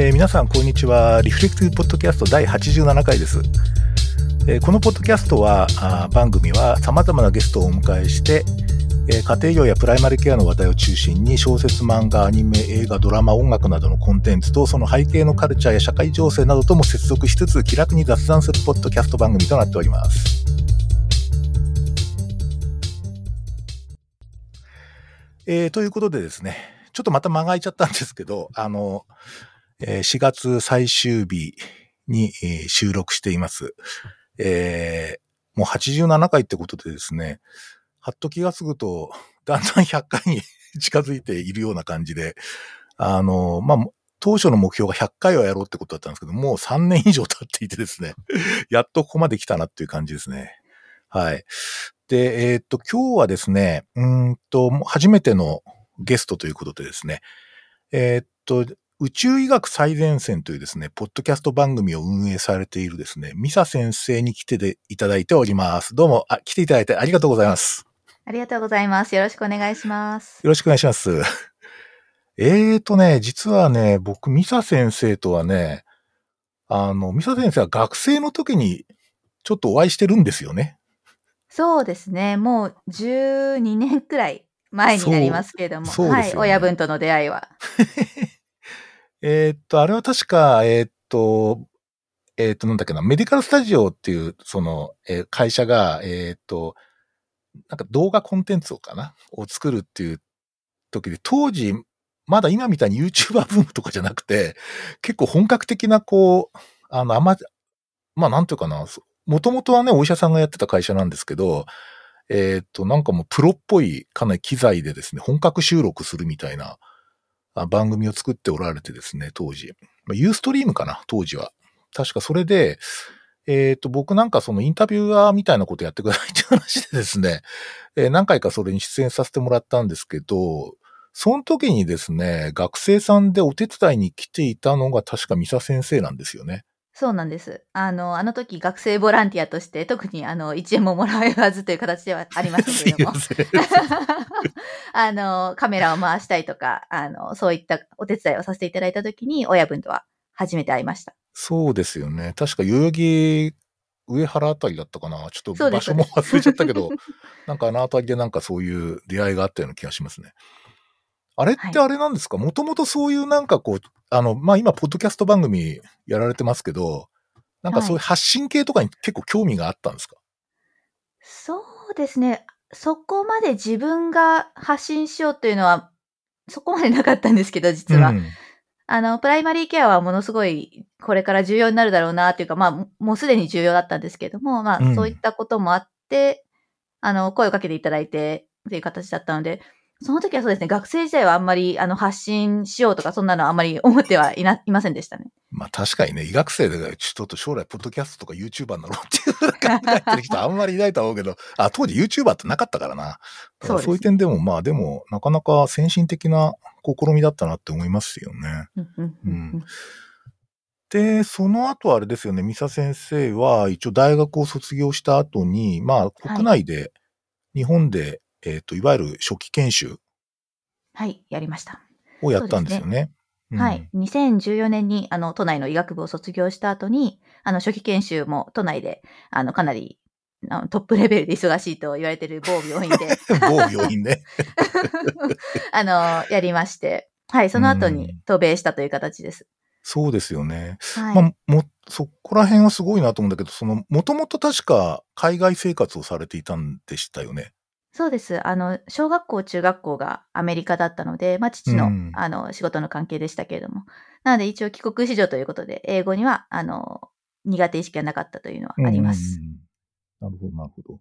えー、皆さんこんにちは。リフレクティブポッドキャスト第87回です、えー、このポッドキャストはあ番組は様々なゲストをお迎えして、えー、家庭用やプライマリケアの話題を中心に小説漫画アニメ映画ドラマ音楽などのコンテンツとその背景のカルチャーや社会情勢などとも接続しつつ気楽に雑談するポッドキャスト番組となっております。えー、ということでですね、ちょっとまた間が空いちゃったんですけど、あの、4月最終日に、収録しています。えー、もう87回ってことでですね、はっと気がつくと、だんだん100回に 近づいているような感じで、あの、まあ、当初の目標が100回はやろうってことだったんですけど、もう3年以上経っていてですね、やっとここまで来たなっていう感じですね。はい。で、えー、っと、今日はですね、うんと、初めてのゲストということでですね、えー、っと、宇宙医学最前線というですね、ポッドキャスト番組を運営されているですね、ミサ先生に来ていただいております。どうも、あ、来ていただいてありがとうございます。ありがとうございます。よろしくお願いします。よろしくお願いします。えーとね、実はね、僕、ミサ先生とはね、あの、ミサ先生は学生の時にちょっとお会いしてるんですよね。そうですね。もう12年くらい前になりますけれども、ね、はい、親分との出会いは。えっと、あれは確か、えー、っと、えー、っと、なんだっけな、メディカルスタジオっていう、その、えー、会社が、えっと、なんか動画コンテンツをかなを作るっていう時で、当時、まだ今みたいに YouTuber ブームとかじゃなくて、結構本格的な、こう、あの、あま、まあ、なんていうかな、もともとはね、お医者さんがやってた会社なんですけど、えっ、と、なんかもうプロっぽいかなり機材でですね、本格収録するみたいな番組を作っておられてですね、当時。ユーストリームかな、当時は。確かそれで、えっ、と、僕なんかそのインタビューアーみたいなことやってくださいって話でですね、えー、何回かそれに出演させてもらったんですけど、その時にですね、学生さんでお手伝いに来ていたのが確かミサ先生なんですよね。そうなんです。あの、あの時学生ボランティアとして、特にあの、1円ももらえわずという形ではありますけれども。あの、カメラを回したりとか、あの、そういったお手伝いをさせていただいた時に、親分とは初めて会いました。そうですよね。確か代々木上原あたりだったかな。ちょっと場所も忘れちゃったけど、なんかあのあたりでなんかそういう出会いがあったような気がしますね。あれってあれなんですか？もともとそういうなんかこう、あの、まあ、今、ポッドキャスト番組やられてますけど、なんかそういう発信系とかに結構興味があったんですか、はい、そうですね。そこまで自分が発信しようというのは、そこまでなかったんですけど、実は。うん、あの、プライマリーケアはものすごい、これから重要になるだろうな、っていうか、まあ、もうすでに重要だったんですけども、まあ、そういったこともあって、あの、声をかけていただいて、っていう形だったので、その時はそうですね、学生時代はあんまりあの発信しようとか、そんなのあんまり 思ってはいないませんでしたね。まあ確かにね、医学生でちょっと将来、ポッドキャストとか YouTuber になろうっていう考えてる人あんまりいないと思うけど、あ、当時 YouTuber ってなかったからな。そう、そういう点でも、まあでも、なかなか先進的な試みだったなって思いますよね。うん、で、その後あれですよね、ミサ先生は一応大学を卒業した後に、まあ国内で、はい、日本でえっ、ー、と、いわゆる初期研修。はい、やりました。をやったんですよね。うん、はい。2014年に、あの、都内の医学部を卒業した後に、あの、初期研修も都内で、あの、かなり、あのトップレベルで忙しいと言われている某病院で。某病院ね。あの、やりまして、はい、その後に渡米したという形です。そうですよね。はい、まあ、も、そこら辺はすごいなと思うんだけど、その、もともと確か海外生活をされていたんでしたよね。そうです。あの、小学校、中学校がアメリカだったので、まあ、父の、うん、あの、仕事の関係でしたけれども。なので、一応帰国子女ということで、英語には、あの、苦手意識がなかったというのはあります。なるほど、なるほど。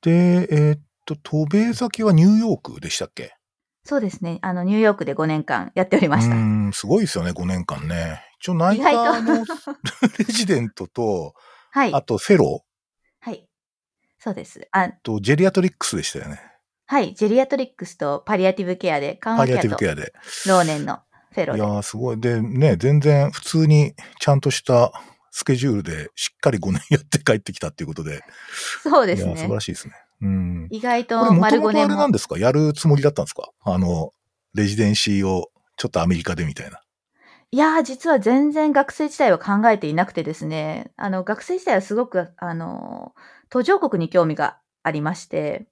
で、えー、っと、渡米先はニューヨークでしたっけ？そうですね。あの、ニューヨークで5年間やっておりました。うん、すごいですよね、5年間ね。一応、ナイターのレジデントと、はい。あと、フェロそうです。あと、ジェリアトリックスでしたよね。はい、ジェリアトリックスとパリアティブケアで、パリアティブケアで。老年のフェローいやー、すごい。で、ね、全然普通にちゃんとしたスケジュールでしっかり5年やって帰ってきたっていうことで。そうですね。素晴らしいですね。うん。意外と丸5年も。あれなんですか？やるつもりだったんですか？あの、レジデンシーをちょっとアメリカでみたいな。いやー、実は全然学生時代は考えていなくてですね、あの、学生時代はすごく、あの、途上国に興味がありまして、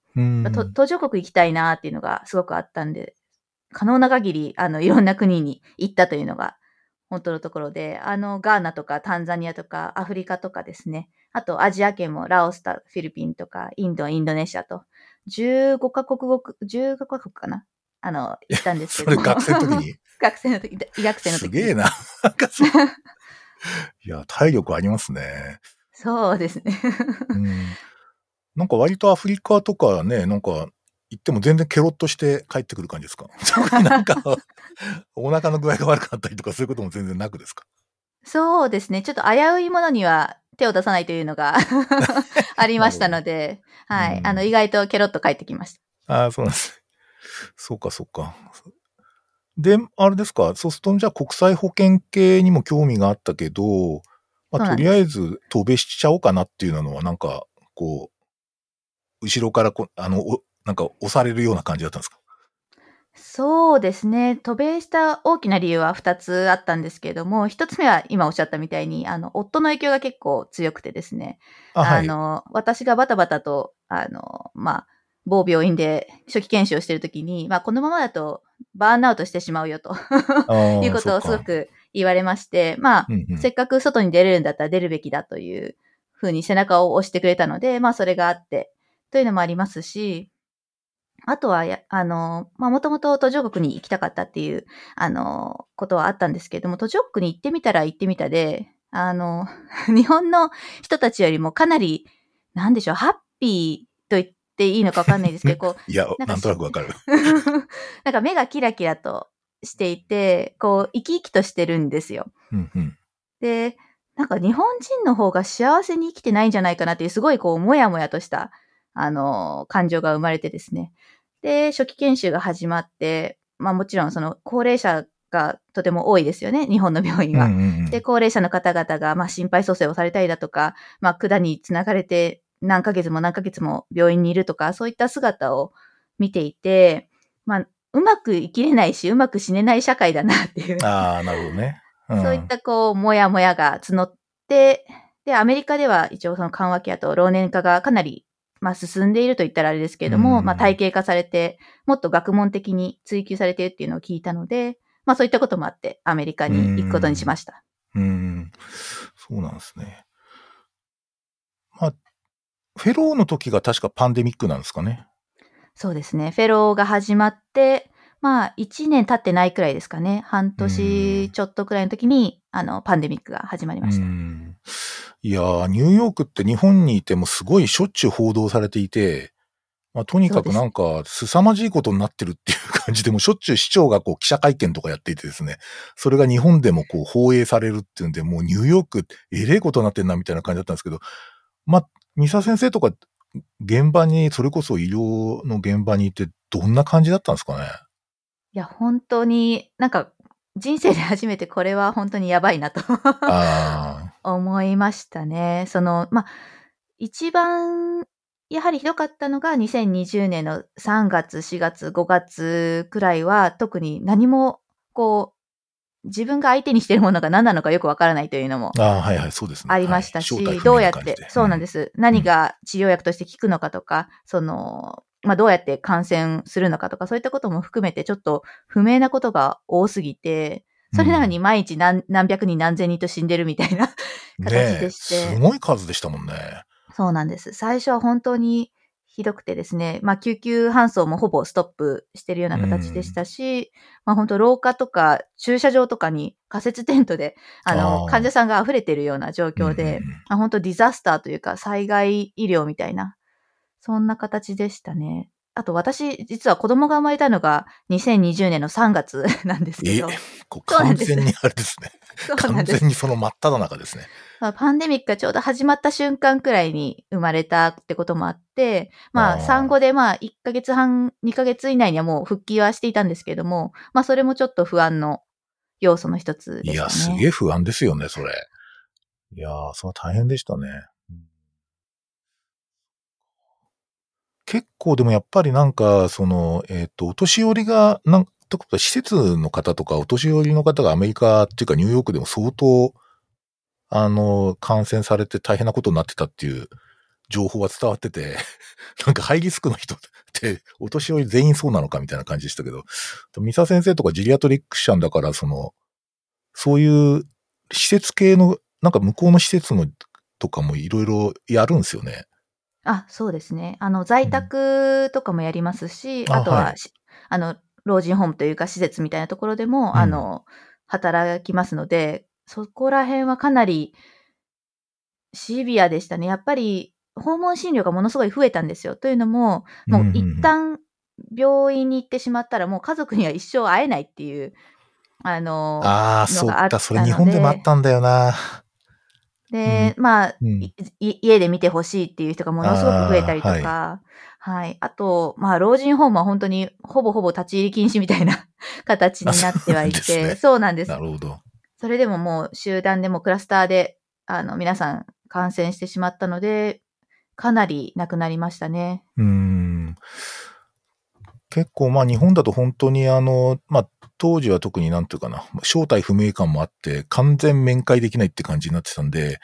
途上国行きたいなっていうのがすごくあったんで、可能な限り、あの、いろんな国に行ったというのが、本当のところで、あの、ガーナとかタンザニアとかアフリカとかですね、あとアジア圏もラオスとフィリピンとかインド、インドネシアと、15カ国語、15カ国かな？あの、行ったんですけども。それ学生の時に？学生の時、医学生の時に。すげえな。いや、体力ありますね。そうですね。うん。なんか割とアフリカとかね、なんか行っても全然ケロッとして帰ってくる感じですか？なんか、お腹の具合が悪くなったりとかそういうことも全然なくですか？そうですね。ちょっと危ういものには手を出さないというのが ありましたので、はい。うんあの、意外とケロッと帰ってきました。ああ、そうなんですね。そうか、そうか。で、あれですか、そうすると、じゃあ国際保険系にも興味があったけど、まあ、とりあえず渡米しちゃおうかなっていうのは、なんか、こう、後ろからこ、あの、おなんか押されるような感じだったんですか？そうですね。渡米した大きな理由は2つあったんですけれども、1つ目は今おっしゃったみたいに、あの、夫の影響が結構強くてですね、あ、はい。の、私がバタバタと、あの、まあ、某病院で初期研修をしているときに、まあ、このままだとバーンアウトしてしまうよと。いうことをすご、く言われまして、まあそうんうんせっかく外に出れるんだったら出るべきだというふうに背中を押してくれたので、まあそれがあって、というのもありますし、あとはや、あの、まあもともと途上国に行きたかったっていう、あの、ことはあったんですけれども、途上国に行ってみたら行ってみたで、あの、日本の人たちよりもかなり、なんでしょう、ハッピーと言っていいのかわかんないですけど、こう、いや、なんかなんとなくわかる。なんか目がキラキラとしていて、こう、生き生きとしてるんですよ。うんうん。で、なんか日本人の方が幸せに生きてないんじゃないかなっていう、すごいこう、もやもやとした、あの、感情が生まれてですね。で、初期研修が始まって、まあもちろんその高齢者がとても多いですよね、日本の病院は。うんうんうんで、高齢者の方々が、まあ、心肺蘇生をされたりだとか、まあ、管につながれて何ヶ月も何ヶ月も病院にいるとか、そういった姿を見ていて、まあ、うまく生きれないし、うまく死ねない社会だなっていう、ああ、なるほどね。うんそういったこう、もやもやが募って、で、アメリカでは一応その緩和ケアと老年化がかなり、まあ、進んでいると言ったらあれですけれども、うんまあ、体系化されて、もっと学問的に追求されているっていうのを聞いたので、まあ、そういったこともあって、アメリカに行くことにしました。うん。そうなんですね。まあ、フェローの時が確かパンデミックなんですかね。そうですね。フェローが始まって、まあ、1年経ってないくらいですかね。半年ちょっとくらいの時に、あの、パンデミックが始まりました。うんいやー、ニューヨークって日本にいてもすごいしょっちゅう報道されていて、まあ、とにかくなんか、凄まじいことになってるっていう感じで、もうしょっちゅう市長がこう記者会見とかやっていてですね、それが日本でもこう放映されるっていうんで、もうニューヨークえれえことになってんなみたいな感じだったんですけど、まあ、三沢先生とか現場に、それこそ医療の現場にいてどんな感じだったんですかね？いや、本当になんか、人生で初めてこれは本当にやばいなとあ 思いましたね。その、まあ、一番、やはりひどかったのが2020年の3月、4月、5月くらいは特に何も、こう、自分が相手にしているものが何なのかよくわからないというのもあ、りましたし、どうやって、そうなんでです。何が治療薬として効くのかとか、その、まあ、どうやって感染するのかとか、そういったことも含めてちょっと不明なことが多すぎて、それなのに毎日何何百人何千人と死んでるみたいなうん形でして。すごい数でしたもんね。そうなんです。最初は本当にひどくてですね、まあ救急搬送もほぼストップしてるような形でしたし、まあ本当廊下とか駐車場とかに仮設テントで、あの、あー。患者さんが溢れてるような状況で、うんうんうん。まあ本当ディザスターというか災害医療みたいな、そんな形でしたね。あと私、実は子供が生まれたのが2020年の3月 なんですけど、こうそうなんです完全にあれですね。そうな完んです全にその真っ只中ですね。まあ、パンデミックがちょうど始まった瞬間くらいに生まれたってこともあって、まあ、産後でまあ、1ヶ月半、2ヶ月以内にはもう復帰はしていたんですけども、まあ、それもちょっと不安の要素の一つでしたね。いや、すげえ不安ですよね、それ。いやー、それは大変でしたね。うん結構でもやっぱりなんか、その、えっ、と、お年寄りが、なんったことは施設の方とかお年寄りの方がアメリカっていうかニューヨークでも相当、あの、感染されて大変なことになってたっていう情報は伝わってて、なんかハイリスクの人ってお年寄り全員そうなのかみたいな感じでしたけど、ミサ先生とかジリアトリックシャンだから、その、そういう施設系の、なんか向こうの施設のとかもいろいろやるんですよね。あ、そうですね。あの、在宅とかもやりますし、うん、あとは、はい、あの、老人ホームというか施設みたいなところでも、うん、あの、働きますので、そこら辺はかなりシビアでしたね。やっぱり、訪問診療がものすごい増えたんですよ。というのも、もう一旦病院に行ってしまったら、もう家族には一生会えないっていう、あの、ああ、そうか、それ日本でもあったんだよな。で、うん、まあ、うん、家で見てほしいっていう人がものすごく増えたりとか、はい、はい。あと、まあ、老人ホームは本当にほぼほぼ立ち入り禁止みたいな 形になってはいて、ね、そうなんです。なるほど。それでももう集団でもクラスターで、あの、皆さん感染してしまったので、かなり亡くなりましたね。うん。結構、まあ日本だと本当にあの、まあ当時は特になんていうかな、正体不明感もあって、完全面会できないって感じになってたんで、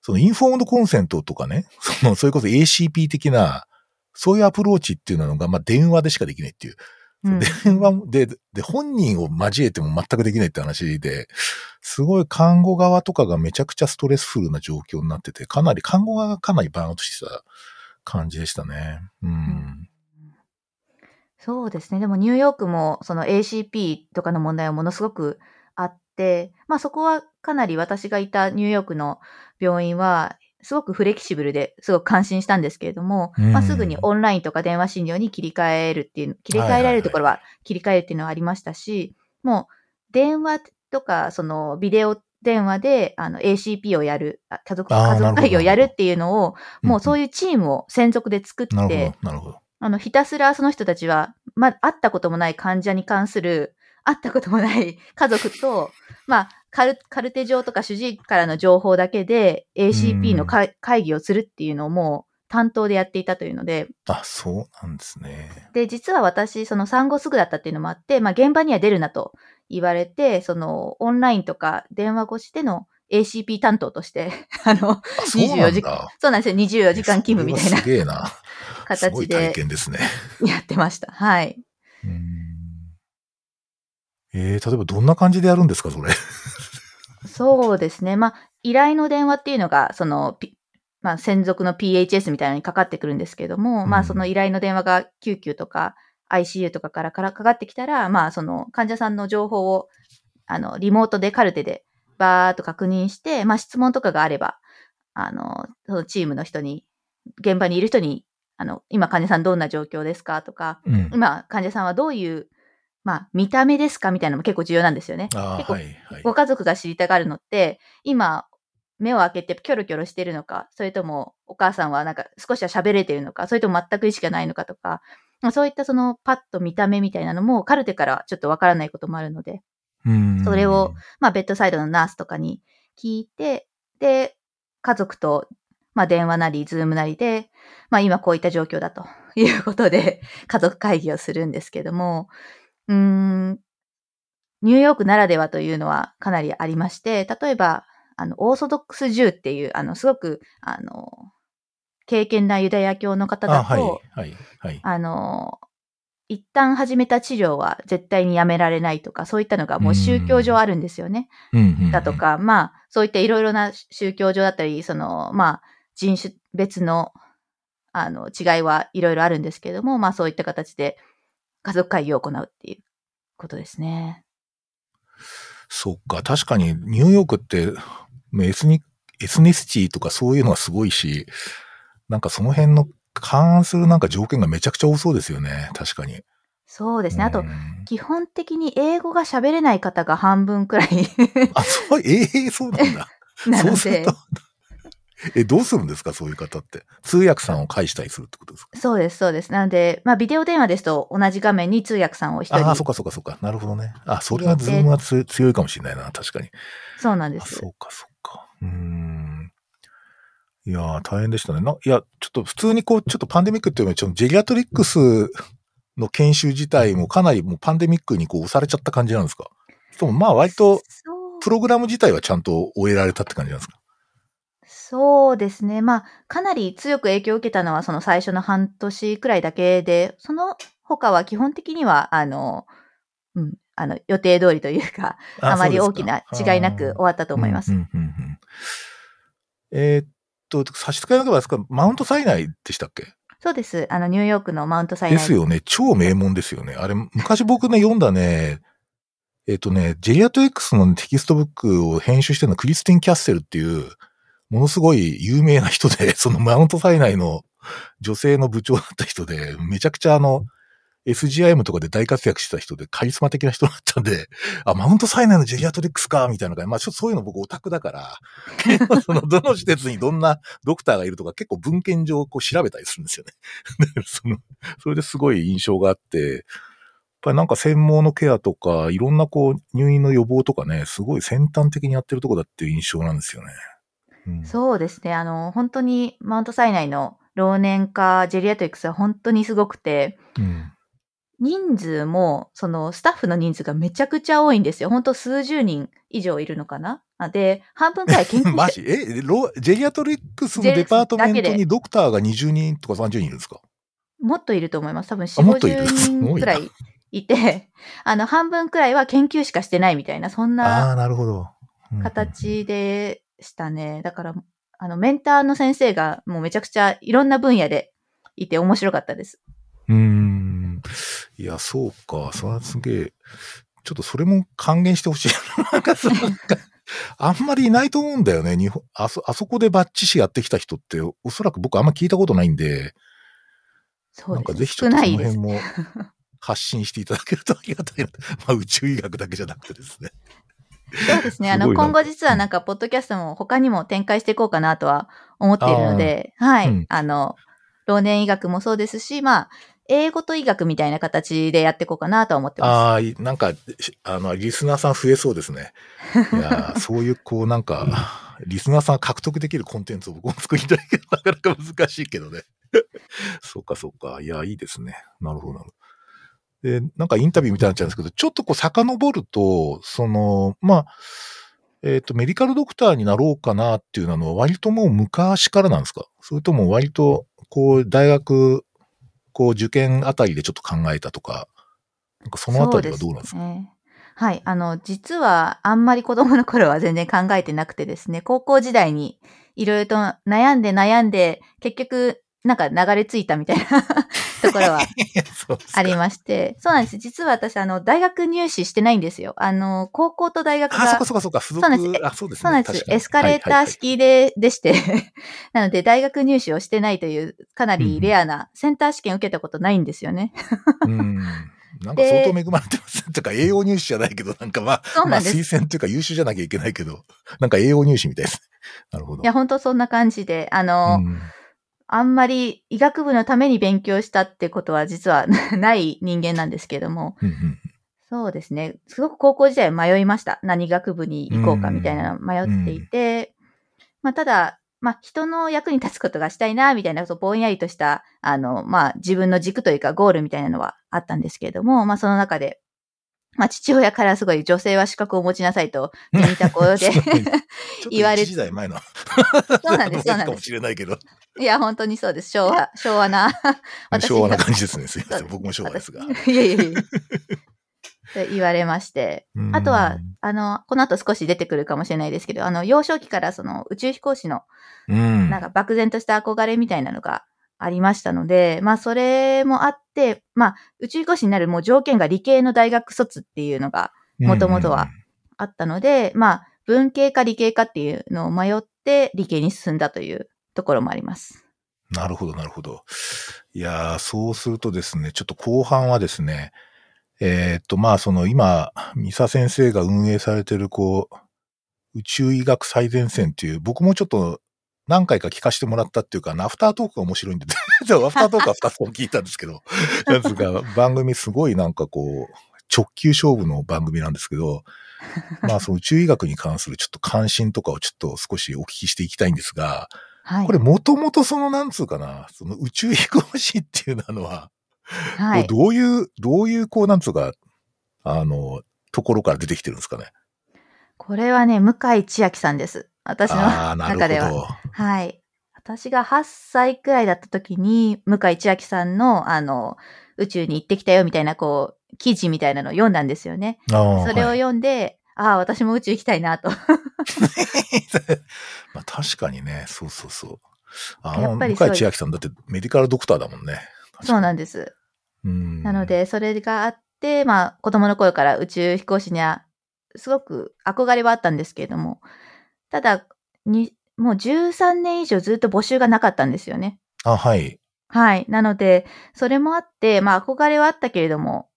そのインフォームドコンセントとかね、その、それこそ ACP 的な、そういうアプローチっていうのが、まあ電話でしかできないっていう。うん、電話で、で、本人を交えても全くできないって話で、すごい看護側とかがめちゃくちゃストレスフルな状況になってて、かなり、看護側がかなりバーンアウトしてた感じでしたね。うん、うんそうですね。でもニューヨークもその ACP とかの問題はものすごくあって、まあそこはかなり私がいたニューヨークの病院はすごくフレキシブルですごく感心したんですけれども、うん、まあ、すぐにオンラインとか電話診療に切り替えるっていう、切り替えられるところは切り替えるっていうのはありましたし、もう電話とかそのビデオ電話であの ACP をやる、家族、家族会議をやるっていうのを、もうそういうチームを専属で作って、なるほど。あの、ひたすらその人たちは、ま、会ったこともない患者に関する、会ったこともない 家族と、まあ、カルカルテ上とか主治医からの情報だけで ACP の会議をするっていうのをもう担当でやっていたというので。あ、そうなんですね。で、実は私、その産後すぐだったっていうのもあって、まあ現場には出るなと言われて、そのオンラインとか電話越しでの ACP 担当として、あの、24時間、そうなんですよ、24時間勤務みたいな。すげえな。形で。体験ですね。やってました。はい。えー、例えばどんな感じでやるんですか、それ？そうですね。まあ、依頼の電話っていうのが、その、まあ、専属の PHS みたいなのにかかってくるんですけども、うん、まあ、その依頼の電話が救急とか ICU とかからかかってきたら、まあ、その患者さんの情報を、あの、リモートでカルテでバーっと確認して、まあ、質問とかがあれば、あの、そのチームの人に、現場にいる人にあの、今患者さんどんな状況ですかとか、うん、今患者さんはどういう、まあ、見た目ですかみたいなのも結構重要なんですよね。結構、ご家族が知りたがるのって、今、目を開けてキョロキョロしてるのか、それともお母さんはなんか少しは喋れてるのか、それとも全く意識がないのかとか、まあ、そういったそのパッと見た目みたいなのもカルテからちょっとわからないこともあるので、それを、まあ、ベッドサイドのナースとかに聞いて、で、家族とまあ電話なり、ズームなりで、まあ今こういった状況だと いうことで、家族会議をするんですけども、うーん、ニューヨークならではというのはかなりありまして、例えば、あの、 Orthodox Jew っていう、あの、すごく、あの、敬虔なユダヤ教の方だと、はい、はい、はい。あの、一旦始めた治療は絶対にやめられないとか、そういったのがもう宗教上あるんですよね。だとか、まあ、そういったいろいろな宗教上だったり、その、まあ、人種別の、あの、違いはいろいろあるんですけれども、まあそういった形で家族会議を行うっていうことですね。そっか、確かにニューヨークって、エスニ、エスネスティとかそういうのはすごいし、なんかその辺の勘案するなんか条件がめちゃくちゃ多そうですよね、確かに。そうですね。あと、基本的に英語が喋れない方が半分くらいあ、そう、ええー、そうなんだ。なので、え、どうするんですか？そういう方って。通訳さんを介したりするってことですか？そうです、そうです。なので、まあ、ビデオ電話ですと同じ画面に通訳さんを一人。ああ、そっかそっかそっか。なるほどね。あ、それはズームは強いかもしれないな、確かに。そうなんです。そうか、そうか。うん。いや大変でしたね。な、いや、ちょっと普通にこう、ちょっとパンデミックっていうのは、ちょっとジェリアトリックスの研修自体もかなりもうパンデミックにこう押されちゃった感じなんですか？そまあ割と、プログラム自体はちゃんと終えられたって感じなんですか？そうですね。まあ、かなり強く影響を受けたのはその最初の半年くらいだけで、その他は基本的には、あの、うん、あの、予定通りというか、あまり大きな違いなく終わったと思います。えー、っと、差し支えなければですか、マウントサイナイでしたっけ？そうです。あの、ニューヨークのマウントサイナイ。ですよね。超名門ですよね。あれ、昔僕ね、読んだね、えっ、とね、ジェリアト X のテキストブックを編集してるのはクリスティン・キャッセルっていう、ものすごい有名な人で、そのマウントサイナイの女性の部長だった人で、めちゃくちゃあの、SGIM とかで大活躍した人でカリスマ的な人だったんで、あ、マウントサイナイの geriatrics か、みたいな感じ。まあちょっとそういうの僕オタクだから、その、どの施設にどんなドクターがいるとか結構文献上こう調べたりするんですよね。その、それですごい印象があって、やっぱりなんか専門のケアとか、いろんなこう入院の予防とかね、すごい先端的にやってるとこだっていう印象なんですよね。うん、そうですね。あの、本当にマウントサイナイの老年化ジェリアトリックスは本当にすごくて、うん人数も、そのスタッフの人数がめちゃくちゃ多いんですよ。本当数十人以上いるのかな？で、半分くらい研究者。マジ？えロジェリアトリックスのデパートメントにドクターが20人とか30人いるんですか？もっといると思います。多分4、50人くらいいて、あの、半分くらいは研究しかしてないみたいな、そんな。あなるほど。形でしたね。だから、あの、メンターの先生がもうめちゃくちゃいろんな分野でいて面白かったです。うん。いや、そうか。それはすげえ。ちょっとそれも還元してほしい。なんかあんまりいないと思うんだよね。日本あそ、あそこでバッチシやってきた人って、おそらく僕あんま聞いたことないんで、そうなんかぜひちょっとその辺も発信していただけるとありがたいな。まあ宇宙医学だけじゃなくてですね。そうですね。あの、今後実はなんか、ポッドキャストも他にも展開していこうかなとは思っているので、はい。うん、あの、老年医学もそうですし、まあ、英語と医学みたいな形でやっていこうかなと思ってます。ああ、なんか、あの、リスナーさん増えそうですね。いや、そういう、こう、なんか、リスナーさん獲得できるコンテンツを僕も作りたいけど、なかなか難しいけどね。そうか、そうか。いや、いいですね。なるほど。で、なんかインタビューみたいになっちゃうんですけど、ちょっとこう遡ると、その、まあ、えっ、ー、と、メディカルドクターになろうかなっていうのは割ともう昔からなんですか？それとも割と、こう、大学こう受験あたりでちょっと考えたとか、なんかそのあたりはどうなんですか？ね。はい。あの、実はあんまり子供の頃は全然考えてなくてですね、高校時代にいろいろと悩んで悩んで、結局なんか流れ着いたみたいなところは ありまして。そうなんです。実は私、あの、大学入試してないんですよ。あの、高校と大学が。あ、そうかそうかそうか。付属そうなんです。あ、そうですね。そうなんです。エスカレーター式で、はいはいはい、でして。なので、大学入試をしてないという、かなりレアな、センター試験受けたことないんですよね。うん。なんか相当恵まれてます。とか、栄養入試じゃないけど、なんかまあ。まあ、推薦っていうか優秀じゃなきゃいけないけど、なんか栄養入試みたいです。なるほど。いや、本当そんな感じで、あの、うんあんまり医学部のために勉強したってことは実は ない人間なんですけども、そうですね。すごく高校時代迷いました。何学部に行こうかみたいなの迷っていて、まあただ、まあ人の役に立つことがしたいな、みたいな、ぼんやりとした、あの、まあ自分の軸というかゴールみたいなのはあったんですけれども、まあその中で、まあ、父親からすごい女性は資格を持ちなさいと、地味た声で 言われて。時代前の。そうなんです、そうなんです。かもしれないけど。いや、本当にそうです。昭和、昭和な。昭和な感じですね。すいません。僕も昭和ですが。いやいやいや。と言われまして。あとは、あの、この後少し出てくるかもしれないですけど、あの、幼少期からその宇宙飛行士の、なんか漠然とした憧れみたいなのがありましたので、まあそれもあって、まあ宇宙飛行士になるもう条件が理系の大学卒っていうのがもともとはあったので、まあ文系か理系かっていうのを迷って理系に進んだというところもあります。なるほど、なるほど。いやー、そうするとですね、ちょっと後半はですね、えー、っと、まあその今、ミサ先生が運営されてるこう、宇宙医学最前線っていう、僕もちょっと何回か聞かせてもらったっていうか、アフタートークが面白いんで、アフタートークは2つも聞いたんですけど、やつが番組すごいなんかこう、直球勝負の番組なんですけど、まあその宇宙医学に関するちょっと関心とかをちょっと少しお聞きしていきたいんですが、はい、これもともとそのなんつうかな、その宇宙飛行士っていうのは、はい。どういう、どういう、こう、なんつうか、あの、ところから出てきてるんですかね？これはね、向井千秋さんです。私の中では。はい。私が8歳くらいだった時に、向井千秋さんの、あの、宇宙に行ってきたよみたいな、こう、記事みたいなのを読んだんですよね。それをはい読んで、ああ、私も宇宙行きたいなと。まあ確かにね、そうそうそう。あの、向井千秋さんだってメディカルドクターだもんね。そうなんでです。なの、で、それがあって、まあ、子供の頃から宇宙飛行士には、すごく憧れはあったんですけれども、ただ、に、もう13年以上ずっと募集がなかったんですよね。あ、はい。はい。なので、それもあって、まあ、憧れはあったけれども、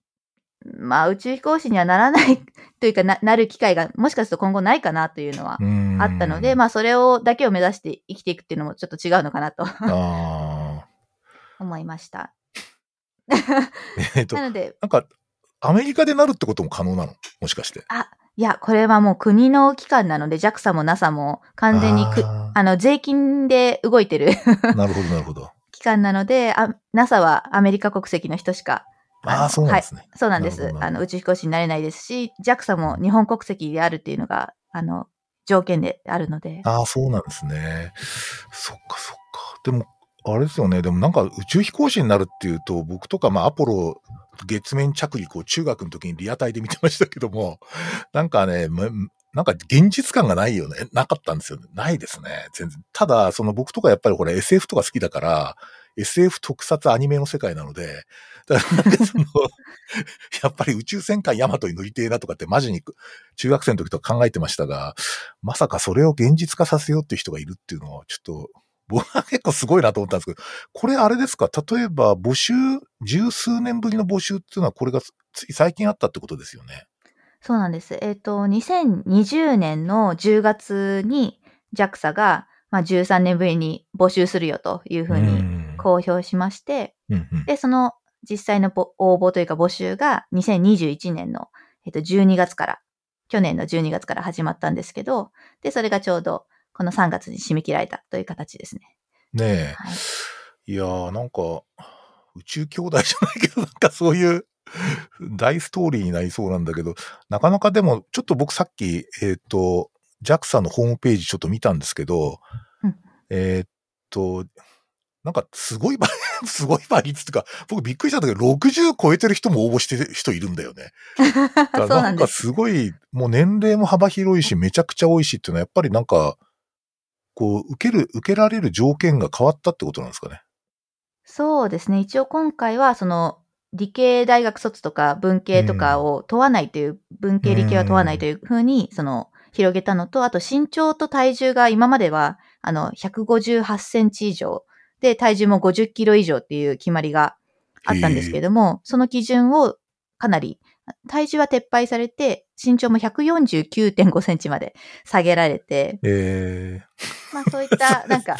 まあ、宇宙飛行士にはならない というかな、なる機会が、もしかすると今後ないかなというのはうんあったので、まあ、それを、だけを目指して生きていくっていうのもちょっと違うのかなとあ 思いました。ー えっと、なので、なんか、アメリカでなるってことも可能なの？もしかして。いや、これはもう国の機関なので、JAXA も NASA も完全にく、ああの、税金で動いてるーなるほど、なるほど。機関なので、あ NASA はアメリカ国籍の人しか、ああ、そうなんですね。そうなんですあの、宇宙飛行士になれないですし、JAXA も日本国籍であるっていうのが、あの、条件であるので。ああ、そうなんですね。そっか、そっか。でも、あれですよね。でもなんか宇宙飛行士になるっていうと、僕とか、まあ、アポロ月面着陸を中学の時にリアタイで見てましたけども、なんかね、なんか現実感がないよね。なかったんですよね。ないですね。全然。ただ、その僕とかやっぱりこれ SF とか好きだから、SF 特撮アニメの世界なので、だからなんかその、やっぱり宇宙戦艦ヤマトに乗りてえなとかってマジに中学生の時とか考えてましたが、まさかそれを現実化させようっていう人がいるっていうのは、ちょっと、僕は結構すごいなと思ったんですけど、これあれですか？例えば募集、十数年ぶりの募集っていうのはこれがつい最近あったってことですよね？そうなんです。えっ、と、2020年の10月に JAXA が、まあ、13年ぶりに募集するよというふうにん公表しまして、うんうんで、その実際のぼ応募というか募集が2021年の、えっと、12月から、去年の12月から始まったんですけど、で、それがちょうどこの3月に締め切られたという形ですね。ねえ。はい。いやーなんか、宇宙兄弟じゃないけど、なんかそういう大ストーリーになりそうなんだけど、なかなかでも、ちょっと僕さっき、えっ、と、JAXA のホームページちょっと見たんですけど、うんえっと、なんかすごい倍、すごい倍率っていうか、僕びっくりしたんだけど、60超えてる人も応募してる人いるんだよね。だかなんんです。すごい、もう年齢も幅広いし、めちゃくちゃ多いしっていうのは、やっぱりなんか、こう、受ける、受けられる条件が変わったってことなんですかね？そうですね。一応今回は、その、理系大学卒とか文系とかを問わないという、文系理系は問わないというふうに、その、広げたのと、あと身長と体重が今までは、あの、158センチ以上、で、体重も50キロ以上っていう決まりがあったんですけれども、その基準をかなり、体重は撤廃されて、身長も149.5センチまで下げられて、えまあそういった、なんか、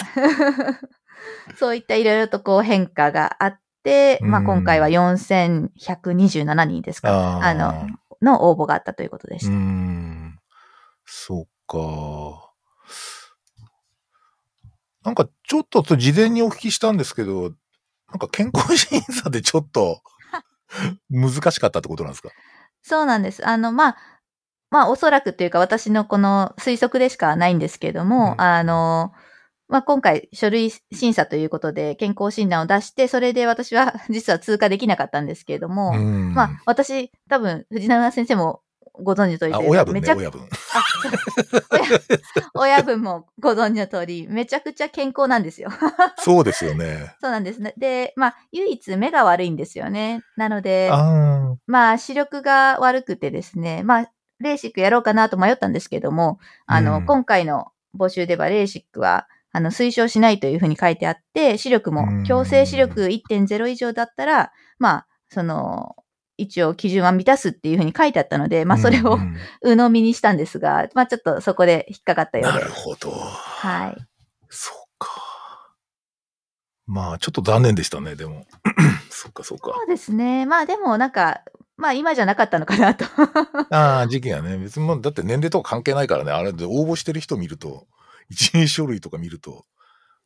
そういったいろいろとこう変化があって、まあうん今回は4127人ですー、か、あの、の応募があったということでしうーた。ん。そっか。なんかちょっと事前にお聞きしたんですけど、なんか健康審査でちょっと 難しかったってことなんですか？そうなんです。あの、まあ、まあおそらくというか私のこの推測でしかないんですけれども、うんあの、まあ今回書類審査ということで健康診断を出して、それで私は実は通過できなかったんですけれども、うん。まあ私多分藤永先生もご存知の通りあ、で親分ね、めちゃく親分。親 親分もご存知の通り、めちゃくちゃ健康なんですよ。そうですよね。そうなんですね。で、まあ、唯一目が悪いんですよね。なので、あまあ、視力が悪くてですね、まあ、レーシックやろうかなと迷ったんですけども、あの、うん今回の募集ではレーシックは、あの、推奨しないというふうに書いてあって、視力うんも強制視力1.0以上だったら、まあ、その、一応基準は満たすっていうふうに書いてあったので、まあ、それをう鵜呑みにしたんですが、まあ、ちょっとそこで引っかかったようでなる。ほど。はい。そうか。まあ、ちょっと残念でしたね、でも。そっか、そっか。そうですね。まあでもなんか、まあ今じゃなかったのかなと。ああ、時期がね。別にもう、だって年齢とか関係ないからね。あれで応募してる人見ると、一人書類とか見ると、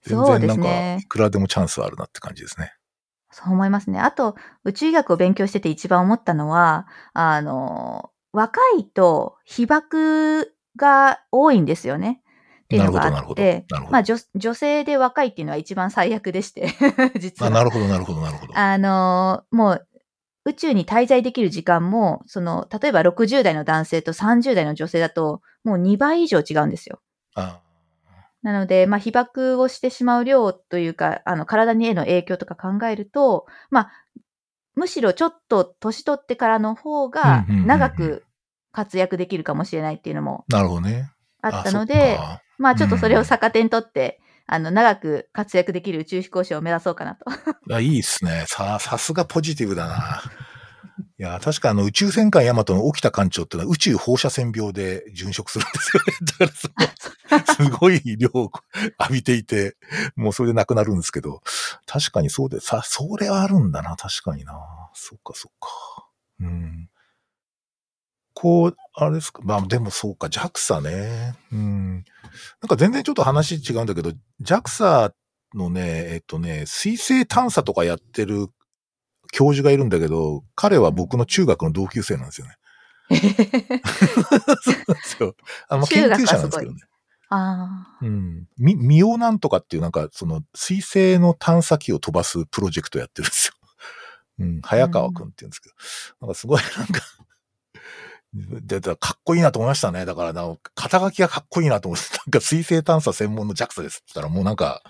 全然なんか、いくらでもチャンスあるなって感じですね。そう思いますね。あと、宇宙医学を勉強してて一番思ったのは、あの、若いと被爆が多いんですよね。っていうのがあって、まあ女女性で若いっていうのは一番最悪でして 実は。なるほど、なるほど、なるほど。あの、もう宇宙に滞在できる時間も、その、例えば60代の男性と30代の女性だと、もう2倍以上違うんですよ。あなので、まあ、被爆をしてしまう量というか、あの、体にへの影響とか考えると、まあ、むしろちょっと年取ってからの方が長く活躍できるかもしれないっていうのもなるほどね。あったので、まあちょっとそれを逆手にとって、あの、長く活躍できる宇宙飛行士を目指そうかなと。あいいっすね。さ、さすがポジティブだな。いや、確かあの宇宙戦艦ヤマトの沖田艦長ってのは宇宙放射線病で殉職するんですよね。だから すごい量を浴びていて、もうそれで亡くなるんですけど、確かにそうで、さ、それはあるんだな、確かにな。そっかそっか。うん。こう、あれですか？まあでもそうか、JAXA ね。うん。なんか全然ちょっと話違うんだけど、JAXA のね、えっとね、水星探査とかやってる教授がいるんだけど、彼は僕の中学の同級生なんですよね。そうなんですよ。あの、研究者なんですけどね。ああ。うん。み、ミオなんとかっていうなんか、その、水星の探査機を飛ばすプロジェクトやってるんですよ。うん。早川くんって言うんですけど。なんかすごいなんかで、かっこいいなと思いましたね。だからな、肩書きがかっこいいなと思って、なんか水星探査専門の JAXA ですって言ったらもうなんか、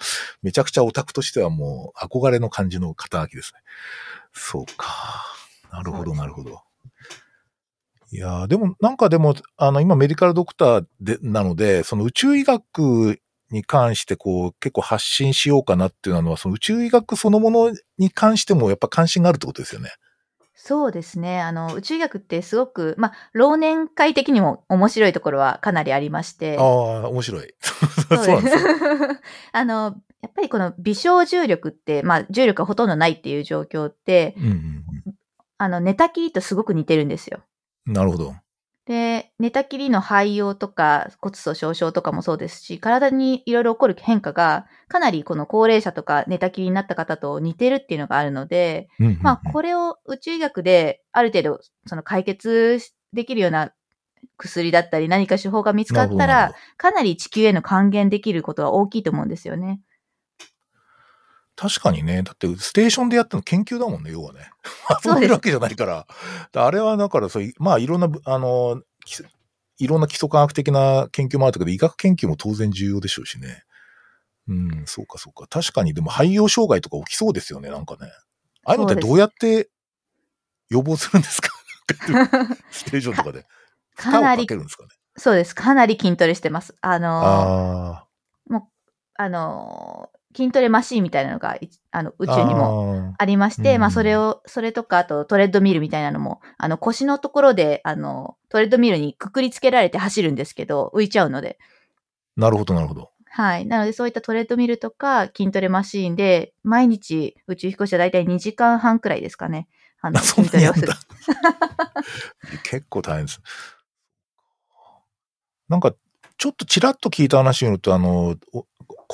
めちゃくちゃオタクとしてはもう憧れの感じの肩書きですね。そうか。なるほど、なるほど。いやでも、なんかでも、あの、今メディカルドクターで、なので、その宇宙医学に関してこう、結構発信しようかなっていうのは、その宇宙医学そのものに関してもやっぱ関心があるってことですよね。そうですね。あの、宇宙医学ってすごく、まあ、老年会的にも面白いところはかなりありまして。ああ、面白い。そうなんです あの、やっぱりこの微小重力って、まあ、重力がほとんどないっていう状況って、うんうんうん、あの、寝たきりとすごく似てるんですよ。なるほど。で、寝たきりの肺葉とか骨粗鬆症とかもそうですし、体にいろいろ起こる変化が、かなりこの高齢者とか寝たきりになった方と似てるっていうのがあるので、うんうんうん、まあ、これを宇宙医学である程度、その解決できるような薬だったり何か手法が見つかったら、かなり地球への還元できることは大きいと思うんですよね。確かにね。だって、ステーションでやったの研究だもんね、要はね。遊んでるわけじゃないから。あれはだからそう、まあ、いろんな、あの、いろんな基礎科学的な研究もあるけど、医学研究も当然重要でしょうしね。うん、そうかそうか。確かに、でも肺葉障害とか起きそうですよね、なんかね。ああいうのってどうやって予防するんですか？ステーションとかで。かなり、かね、そうです。かなり筋トレしてます。あのあもう、あの筋トレマシーンみたいなのが、あの、宇宙にもありまして、あまあ、それを、それとか、あとトレッドミルみたいなのも、あの、腰のところで、あの、トレッドミルにくくりつけられて走るんですけど、浮いちゃうので。なるほど、なるほど。はい。なので、そういったトレッドミルとか筋トレマシーンで、毎日宇宙飛行士はだいたい2時間半くらいですかね。あの、筋トレをする。結構大変です。なんか、ちょっとちらっと聞いた話によると、あの、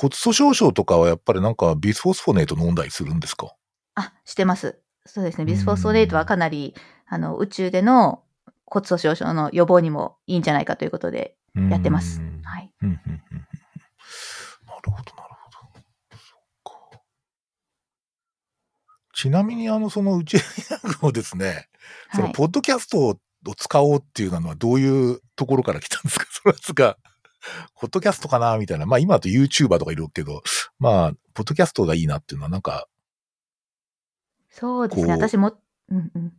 骨粗鬆症とかはやっぱりなんかビスフォスフォネート飲んだりするんですか？あ、してます。そうですね。ビスフォスフォネートはかなり、あの、宇宙での骨粗鬆症の予防にもいいんじゃないかということでやってます。はい。なるほど、なるほど。そか。ちなみに、あの、その宇宙学をですね、その、ポッドキャストを使おうっていうのはどういうところから来たんですか？それは ポッドキャストかなみたいな。まあ今だと YouTuber とかいるけど、まあ、ポッドキャストがいいなっていうのはなんか。そうですね。私も、うんうん。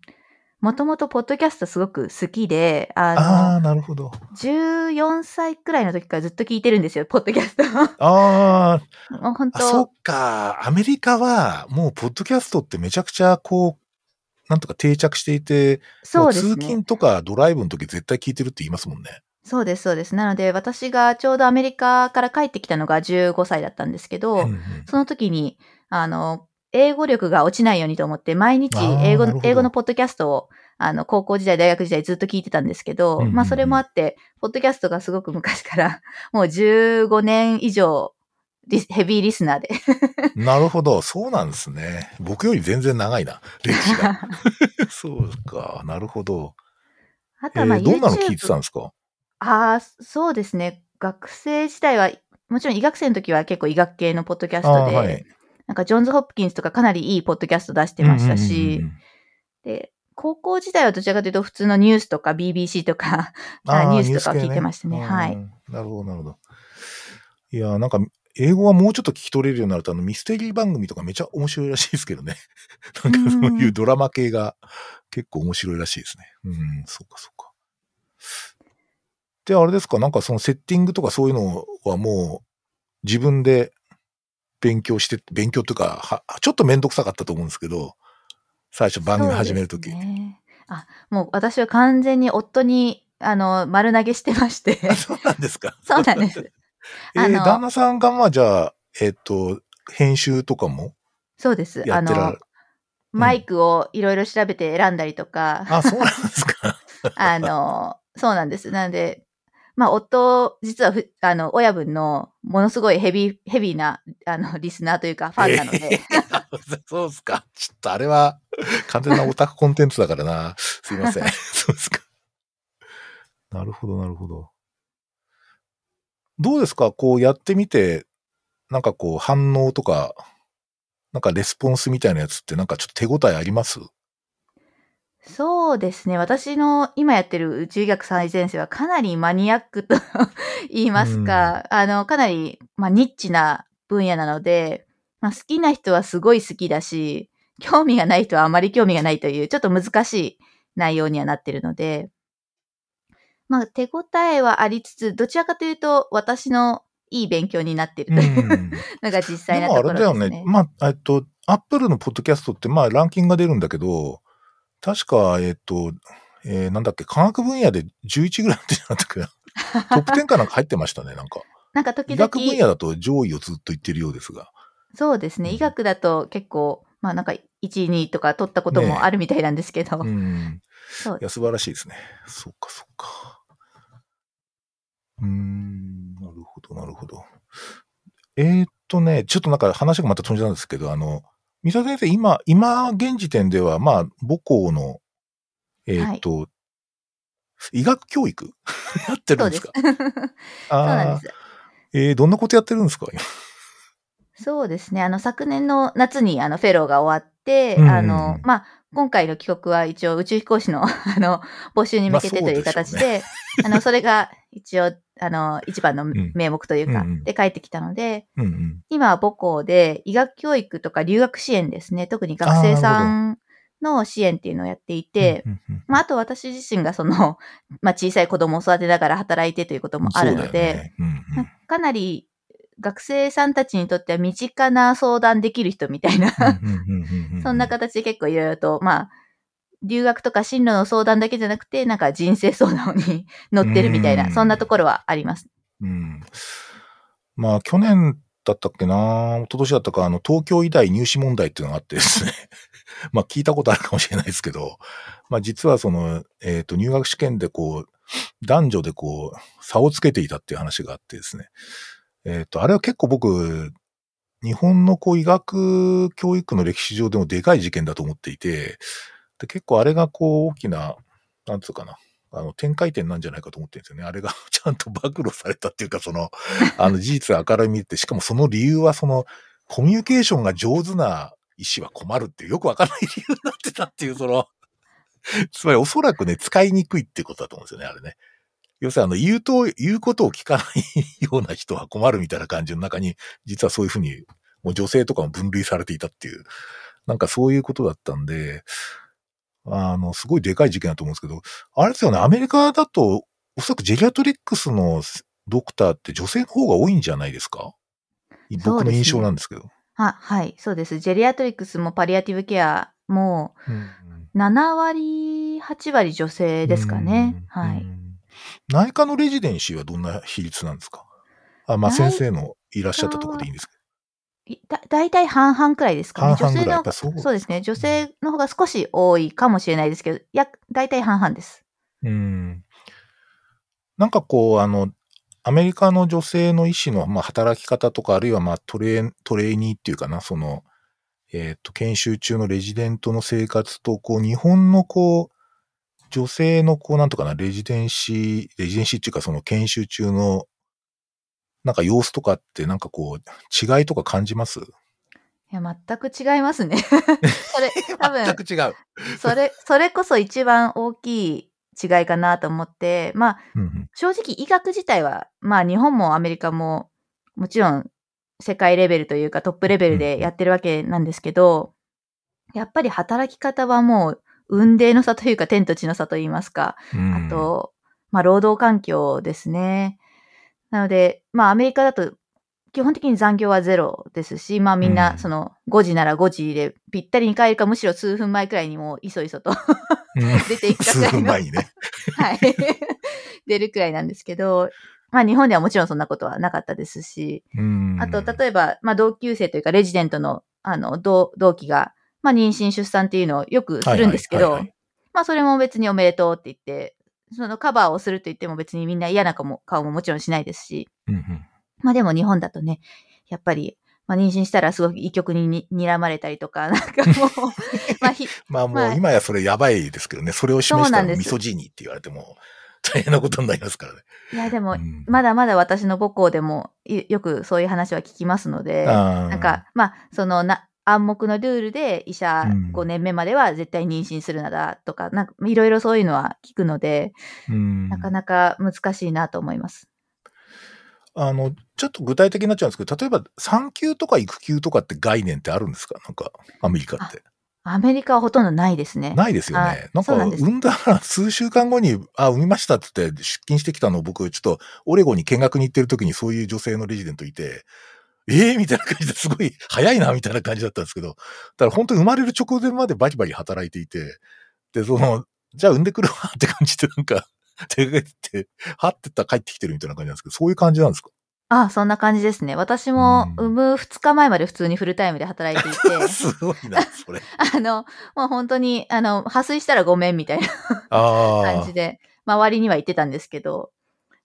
もともとポッドキャストすごく好きで、あの、あなるほど。14歳くらいの時からずっと聞いてるんですよ、ポッドキャスト。ああ。もう本当そっか。アメリカはもうポッドキャストってめちゃくちゃこう、なんとか定着していて、そうですね。通勤とかドライブの時絶対聞いてるって言いますもんね。そうです、そうです。なので、私がちょうどアメリカから帰ってきたのが15歳だったんですけど、うんうん、その時に、あの、英語力が落ちないようにと思って、毎日英語、英語のポッドキャストを、あの、高校時代、大学時代ずっと聞いてたんですけど、うんうんうん、まあそれもあって、ポッドキャストがすごく昔から、もう15年以上ヘビーリスナーで。なるほど。そうなんですね。僕より全然長いな。歴史が。そうか。なるほど。あとはまあ、えーどんなの聞いてたんですか？ああ、そうですね。学生時代は、もちろん医学生の時は結構医学系のポッドキャストで、はいなんかジョンズ・ホプキンスとかかなりいいポッドキャスト出してましたし、で、高校時代はどちらかというと普通のニュースとか BBC とか、ニュースとか系聞いてましたねはいうんなるほど、なるほど。いやー、なんか、英語はもうちょっと聞き取れるようになると、あの、ミステリー番組とかめちゃ面白いらしいですけどね。なんかそういうドラマ系が結構面白いらしいですね。うん、そうか、そうか。で、あれですか、なんかそのセッティングとかそういうのはもう自分で勉強して、勉強というか、はちょっとめんどくさかったと思うんですけど、最初番組始めるとき。ねあ、もう私は完全に夫に、あの、丸投げしてまして。そうなんですか。そうなんです。えー旦那さんがまあじゃあ、えっ、と、編集とかもそうです。あのマイクをいろいろ調べて選んだりとか、あ、そうなんですか。あの、そうなんです。なので、まあ、夫、実はふ、あの、親分の、ものすごいヘビー、ヘビーな、あの、リスナーというか、ファンなので、そうですか。ちょっとあれは、完全なオタクコンテンツだからな。すいません。そうですか。なるほど、なるほど。どうですか？こうやってみて、なんかこう反応とか、なんかレスポンスみたいなやつってなんかちょっと手応えあります？そうですね。私の今やってる宇宙医学最前線はかなりマニアックと言いますか、あの、かなり、まあ、ニッチな分野なので、まあ、好きな人はすごい好きだし、興味がない人はあまり興味がないという、ちょっと難しい内容にはなってるので、まあ、手応えはありつつ、どちらかというと、私のいい勉強になっているといううん のが実際でもあなところですね。れだよね。まあ、えっと、アップルのポッドキャストって、まあ、ランキングが出るんだけど、確か、えっと、えーなんだっけ、科学分野で11ぐらいってなったっけな。トップ10かなんか入ってましたね、なんか。なんか時医々、学分野だと上位をずっと言ってるようですが。そうですね。うん医学だと結構、まあなんか1位、2位とか取ったこともあるみたいなんですけど。うん。そういや、素晴らしいですね。そうか、そうか。うーん、なるほど、なるほど。えーっとね、ちょっとなんか話がまた飛んじゃうんですけど、あの、三沢先生、今、今、現時点では、まあ、母校の、えーっと、医学教育？やってるんです。です かそうなんああです。えーどんなことやってるんですか？今そうですね。あの、昨年の夏にあの、フェローが終わって、うん。あの、まあ、今回の帰国は一応宇宙飛行士の、あの、募集に向けてまあという形そうでで、あの、それが一応、あの、一番のん。名目というか、うんうん。で帰ってきたので、うんうん。今は母校で医学教育とか留学支援ですね。特に学生さんの支援っていうのをやっていて、まあ、あと私自身がその、まあ、小さい子供を育てながら働いてということもあるので、よね。うんうん。かなり学生さんたちにとっては身近な相談できる人みたいな、そんな形で結構いろいろと、まあ、留学とか進路の相談だけじゃなくて、なんか人生相談に乗ってるみたいな、うんそんなところはあります。うん。まあ、去年だったっけな一昨年だったか、あの、東京医大入試問題っていうのがあってですね。まあ、聞いたことあるかもしれないですけど、まあ、実はその、えっ、と、入学試験でこう、男女でこう、差をつけていたっていう話があってですね。えっ、と、あれは結構僕、日本のこう医学教育の歴史上でもでかい事件だと思っていて、で結構あれがこう大きな、なんつうかな、あの、展開点なんじゃないかと思ってるんですよね。あれが ちゃんと暴露されたっていうか、その、あの、事実が明るみに出て、しかもその理由は、その、コミュニケーションが上手な医師は困るってよくわからない理由になってたっていう、その、つまりおそらくね、使いにくいってことだと思うんですよね、あれね。要するに、あの、言うと、言うことを聞かないような人は困るみたいな感じの中に、実はそういうふうに、もう女性とかも分類されていたっていう、なんかそういうことだったんで、あの、すごいでかい事件だと思うんですけど、あれですよね、アメリカだと、おそらくジェリアトリックスのドクターって女性の方が多いんじゃないですか？僕の印象なんですけど。あ、はい、そうです。ジェリアトリックスもパリアティブケアもうん7割、8割女性ですかね。うんはい。うん内科のレジデンシーはどんな比率なんですか？あ、まあ内先生のいらっしゃったところでいいんですけいだ、大体半々くらいですかね。半々ぐらいそうそうですね。女性の方が少し多いかもしれないですけど、や、大体半々です。ど。うん。なんかこう、あの、アメリカの女性の医師の、まあ、働き方とか、あるいは、まあ、トレー、トレーニーっていうかな、その、えっ、と、研修中のレジデントの生活と、こう、日本のこう、女性のこう、なんとかな、レジデンシー、レジデンシーっていうか、その研修中の、なんか様子とかって、なんかこう、違いとか感じます？いや、全く違いますね。それ、多分。全く違う。それ、それこそ一番大きい違いかなと思って、まあ、うんうん、正直医学自体は、まあ日本もアメリカももちろん世界レベルというかトップレベルでやってるわけなんですけど、やっぱり働き方はもう運命の差というか天と地の差といいますか、あと、まあ労働環境ですね。なので、まあアメリカだと基本的に残業はゼロですし、まあみんな、その、5時なら5時でぴったりに帰るか、むしろ数分前くらいにもいそいそと 出ていくかくらいの。数分前にね。はい。出るくらいなんですけど、まあ日本ではもちろんそんなことはなかったですし、あと、例えば、まあ同級生というかレジデントの、あの、同同期が、まあ妊娠出産っていうのをよくするんですけど、まあそれも別におめでとうって言って、そのカバーをすると言っても別にみんな嫌な顔も顔ももちろんしないですし、うんうん。まあでも日本だとね、やっぱり、まあ妊娠したらすごく医局にに睨まれたりとか、なんかもう、まあひ、まあもう今やそれやばいですけどね、それを示したらミソジーニって言われても 大変なことになりますからね。いやでも、うん、まだまだ私の母校でもよくそういう話は聞きますので、なんか、まあ、そのな、暗黙のルールで医者5年目までは絶対妊娠するなだとか、なんかいろいろそういうのは聞くので、うん、なかなか難しいなと思います。あの、ちょっと具体的になっちゃうんですけど、例えば産休とか育休とかって概念ってあるんですか？なんか、アメリカって。アメリカはほとんどないですね。ないですよね。なんか、産んだら数週間後に、あ、産みましたって言って出勤してきたのを僕、ちょっとオレゴンに見学に行ってる時にそういう女性のレジデントいて、ええー、みたいな感じですごい早いな、みたいな感じだったんですけど、だから本当に生まれる直前までバリバリ働いていて、で、その、じゃあ産んでくるわって感じでなんか、手がけて、はってったら帰ってきてるみたいな感じなんですけど、そういう感じなんですか？ああ、そんな感じですね。私も産む2日前まで普通にフルタイムで働いていて。すごいな、それ。あの、もう本当に、あの、破水したらごめんみたいな感じで、周りには言ってたんですけど、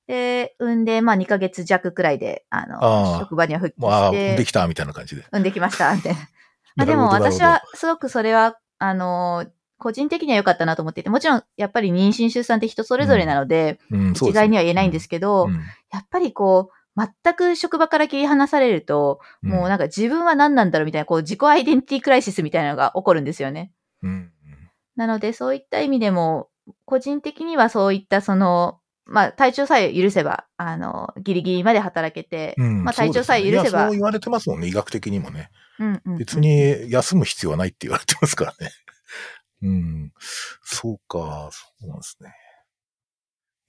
で、産んで、まあ2ヶ月弱くらいで、あの、職場には復帰して。ああ、産んできたみたいな感じで。産んできました、って。あでも私はすごくそれは、あの、個人的には良かったなと思っていて、もちろんやっぱり妊娠出産って人それぞれなので、うんうん、一概には言えないんですけど、うん、やっぱりこう、全く職場から切り離されると、うん、もうなんか自分は何なんだろうみたいな、こう自己アイデンティティクライシスみたいなのが起こるんですよね。うん、なのでそういった意味でも、個人的にはそういったその、まあ体調さえ許せば、あの、ギリギリまで働けて、うん、まあ体調さえ許せば。そう、ね、言われてますもんね、医学的にもね。うん別に休む必要はないって言われてますからね。うん。そうか、そうなんですね。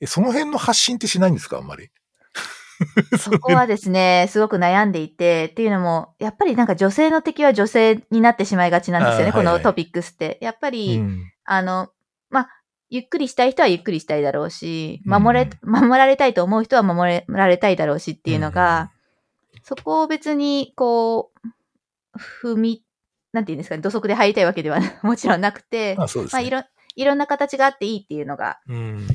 え、その辺の発信ってしないんですかあんまり？そこはですね、すごく悩んでいて、っていうのも、やっぱりなんか女性の敵は女性になってしまいがちなんですよね、このトピックスって。やっぱり、うん、あの、まあ、ゆっくりしたい人はゆっくりしたいだろうし、守れ、うん、守られたいと思う人は守られたいだろうしっていうのが、うん、そこを別に、こう、踏み、なんていうんですかね、土足で入りたいわけでは もちろんなくて、まあ、ね、まあ、いろ、いろんな形があっていいっていうのが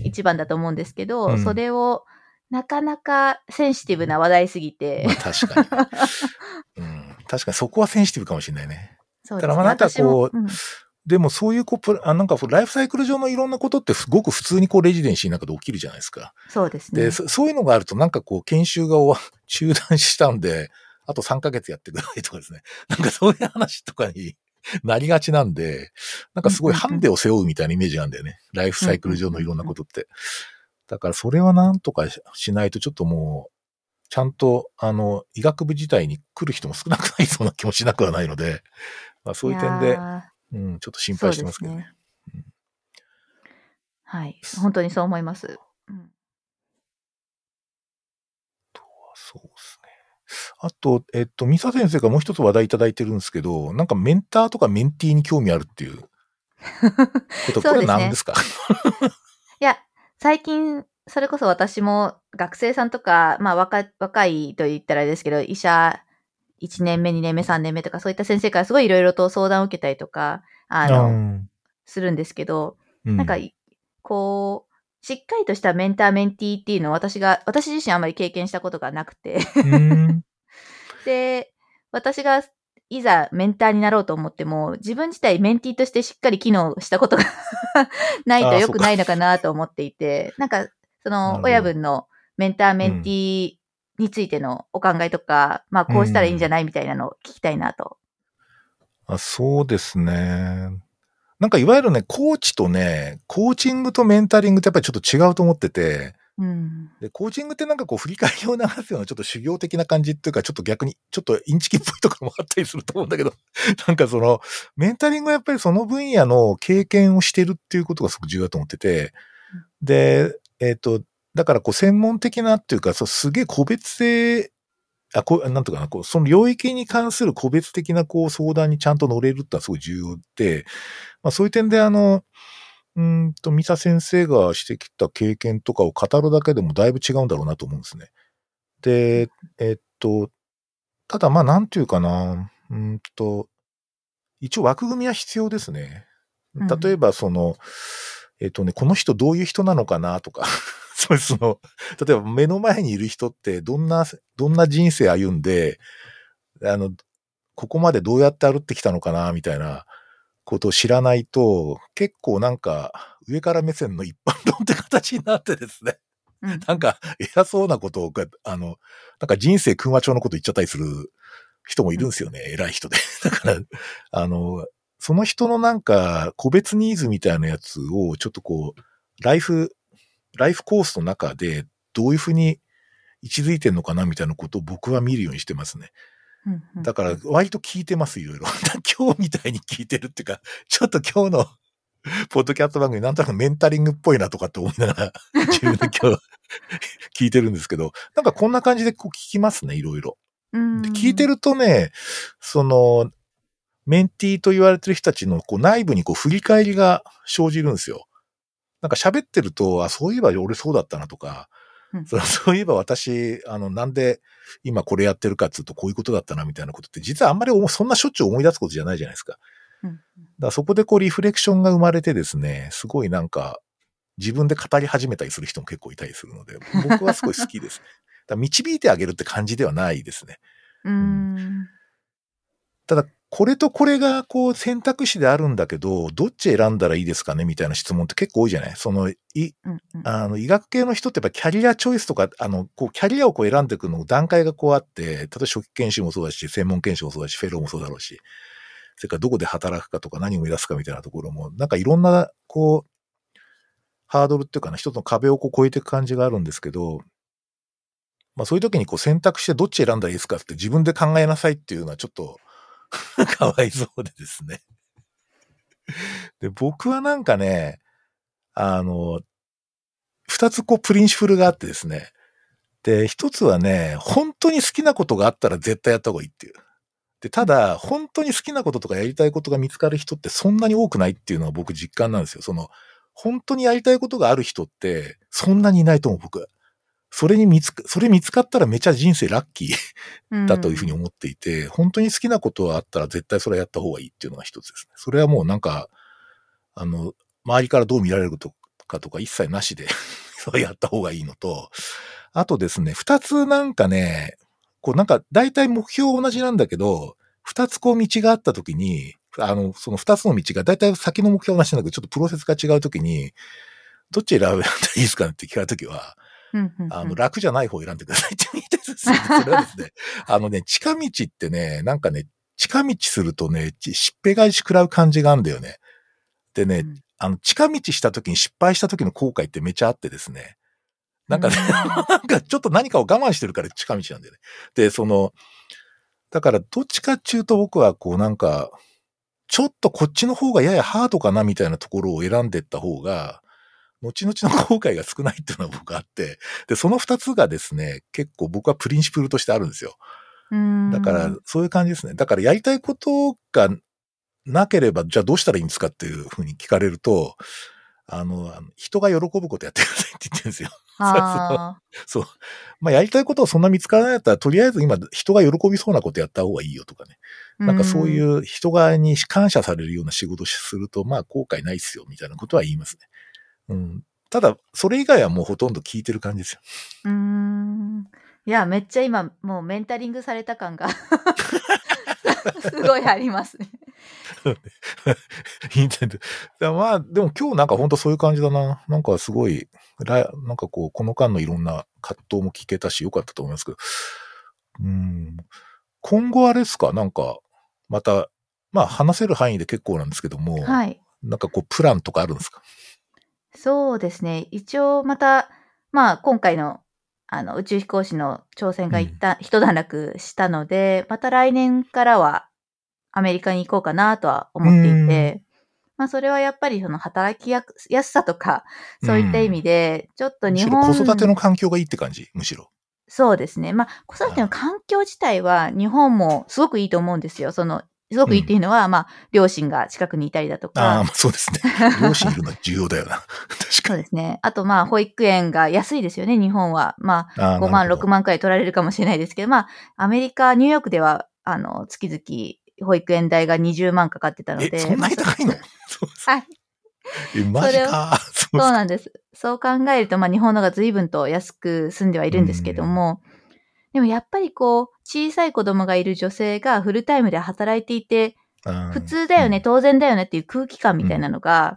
一番だと思うんですけど、それを、なかなかセンシティブな話題すぎて。まあ、確かに、うん。確かにそこはセンシティブかもしれないね。そうですね。だからまあなんかこう、うん、でもそういうこう、あなんかライフサイクル上のいろんなことってすごく普通にこうレジデンシーの中で起きるじゃないですか。そうですね。で、そ ういうのがあるとなんかこう研修が中断したんで、あと3ヶ月やってくださいとかですね。なんかそういう話とかになりがちなんで、なんかすごいハンデを背負うみたいなイメージなんだよね。ライフサイクル上のいろんなことって。だからそれはなんとかしないとちょっともう、ちゃんと、あの、医学部自体に来る人も少なくなりそうな気もしなくはないので、まあ、そういう点で、うん、ちょっと心配してますけどね。ねうん、はい。本当にそう思います。うん、とはそうですね。あと、えっと、ミサ先生がもう一つ話題いただいてるんですけど、なんかメンターとかメンティーに興味あるっていう こと、これは何ですか？いや、最近、それこそ私も学生さんとか、まあ若若いと言ったらですけど、医者1年目、2年目、3年目とか、そういった先生からすごいいろいろと相談を受けたりとか、あの、するんですけど、うん、なんか、こう、しっかりとしたメンターメンティーっていうのを私が、私自身あまり経験したことがなくて。で、私がいざメンターになろうと思っても、自分自体メンティーとしてしっかり機能したことが ないと良くないのかなと思っていて、なんか、その親分のメンターメンティーについてのお考えとか、うん、まあこうしたらいいんじゃないみたいなのを聞きたいなと。あそうですね。なんかいわゆるね、コーチとね、コーチングとメンタリングってやっぱりちょっと違うと思ってて、うん、で、コーチングってなんかこう振り返りを流すようなちょっと修行的な感じっていうか、ちょっと逆に、ちょっとインチキっぽいところもあったりすると思うんだけど、なんかその、メンタリングはやっぱりその分野の経験をしてるっていうことがすごく重要だと思ってて、で、えっ、ー、と、だからこう専門的なっていうか、そうすげえ個別性あ、こう、なんとかな、こう、その領域に関する個別的なこう相談にちゃんと乗れるってのはすごい重要で、まあそういう点であの、うんと、ミサ先生がしてきた経験とかを語るだけでもだいぶ違うんだろうなと思うんですね。で、えっと、ただまあなんていうかな、うんと、一応枠組みは必要ですね。例えばその、うん、えっとね、この人どういう人なのかなとか そうその、例えば目の前にいる人ってどんな、どんな人生歩んで、あの、ここまでどうやって歩ってきたのかな、みたいなことを知らないと、結構なんか、上から目線の一般論って形になってですね。うん、なんか、偉そうなことを、あの、なんか人生空話帳のこと言っちゃったりする人もいるんですよね。うん、偉い人で。だから、あの、その人のなんか、個別ニーズみたいなやつを、ちょっとこう、ライフライフコースの中でどういうふうに位置づいてるのかなみたいなことを僕は見るようにしてますね。だから割と聞いてます、いろいろ。今日みたいに聞いてるっていうか、ちょっと今日の ポッドキャスト番組なんとなくメンタリングっぽいなとかって思いながら、自分で今日聞いてるんですけど、なんかこんな感じでこう聞きますね、いろいろ。聞いてるとね、その、メンティーと言われてる人たちのこう内部にこう振り返りが生じるんですよ。なんか喋ってると、あ、そういえば俺そうだったなとか、うん、そ ういえば私、あの、なんで今これやってるかっつうとこういうことだったなみたいなことって、実はあんまりそんなしょっちゅう思い出すことじゃないじゃないですか。うん、だからそこでこうリフレクションが生まれてですね、すごいなんか自分で語り始めたりする人も結構いたりするので、僕はすごい好きですね。だ導いてあげるって感じではないですね。うん、ただ、これとこれがこう選択肢であるんだけど、どっち選んだらいいですかね？みたいな質問って結構多いじゃない？その、い、うんうん、あの、医学系の人ってやっぱキャリアチョイスとか、あの、こう、キャリアをこう選んでいくの段階がこうあって、例えば初期研修もそうだし、専門研修もそうだし、フェローもそうだろうし、それからどこで働くかとか何を目指すかみたいなところも、なんかいろんな、こう、ハードルっていうかな、一つの壁をこう越えていく感じがあるんですけど、まあそういう時にこう選択してどっち選んだらいいですかって自分で考えなさいっていうのはちょっと、かわいそうでですね。で、僕はなんかね、あの、二つこうプリンシプルがあってですね。で、一つはね、本当に好きなことがあったら絶対やった方がいいっていう。で、ただ、本当に好きなこととかやりたいことが見つかる人ってそんなに多くないっていうのは僕実感なんですよ。その、本当にやりたいことがある人ってそんなにいないと思う、僕。それに見つか、それ見つかったらめちゃ人生ラッキーだというふうに思っていて、うん、本当に好きなことがあったら絶対それはやった方がいいっていうのが一つですね。それはもうなんか、あの、周りからどう見られるかとか一切なしで それやった方がいいのと、あとですね、二つなんかね、こうなんか大体目標同じなんだけど、二つこう道があった時に、あの、その二つの道が大体先の目標同じなんだけど、ちょっとプロセスが違う時に、どっち選べたらいいですかねって聞かれた時は、あの、楽じゃない方を選んでくださいって言いたいですね。それはですね、あのね、近道ってね、なんかね、近道するとね、しっぺ返し食らう感じがあるんだよね。でね、うん、あの、近道した時に失敗した時の後悔ってめちゃあってですね。なんかね、なんかちょっと何かを我慢してるから近道なんだよね。で、その、だからどっちかっていうと僕はこうなんか、ちょっとこっちの方がややハードかなみたいなところを選んでった方が、後々の後悔が少ないっていうのは僕あって、で、その二つがですね、結構僕はプリンシプルとしてあるんですよ。だから、そういう感じですね。だからやりたいことがなければ、じゃあどうしたらいいんですかっていうふうに聞かれると、あの、人が喜ぶことやってくださいって言ってるんですよ。そう。まあ、やりたいことをそんな見つからないったら、とりあえず今、人が喜びそうなことやった方がいいよとかね。なんかそういう人側に感謝されるような仕事すると、まあ、後悔ないっすよ、みたいなことは言いますね。うん。ただ、それ以外はもうほとんど聞いてる感じですよ。うーん。いや、めっちゃ今、もうメンタリングされた感が すごいありますね。インターネット。まあ、でも今日なんか本当そういう感じだな。なんかすごい、なんかこう、この間のいろんな葛藤も聞けたし、よかったと思いますけど。うん。今後あれですか？なんか、また、まあ話せる範囲で結構なんですけども、はい。なんかこう、プランとかあるんですか？そうですね。一応また、まあ今回のあの宇宙飛行士の挑戦が一旦、うん、一段落したので、また来年からはアメリカに行こうかなとは思っていて、まあそれはやっぱりその働きやすさとか、そういった意味で、ちょっと日本。子育ての環境がいいって感じ、むしろ。そうですね。まあ子育ての環境自体は日本もすごくいいと思うんですよ。そのすごくいいっていうのは、うん、まあ、両親が近くにいたりだとか。ああ、そうですね。両親いるのは重要だよな。確かに。そうですね。あと、まあ、保育園が安いですよね、日本は。まあ、5万、6万くらい取られるかもしれないですけど、まあ、アメリカ、ニューヨークでは、あの、月々、保育園代が20万かかってたので。え、そんなに高いの？はい。え、マジかそ。そうなんです。そう考えると、まあ、日本のが随分と安く済んではいるんですけども、でもやっぱりこう、小さい子供がいる女性がフルタイムで働いていて、普通だよね、当然だよねっていう空気感みたいなのが、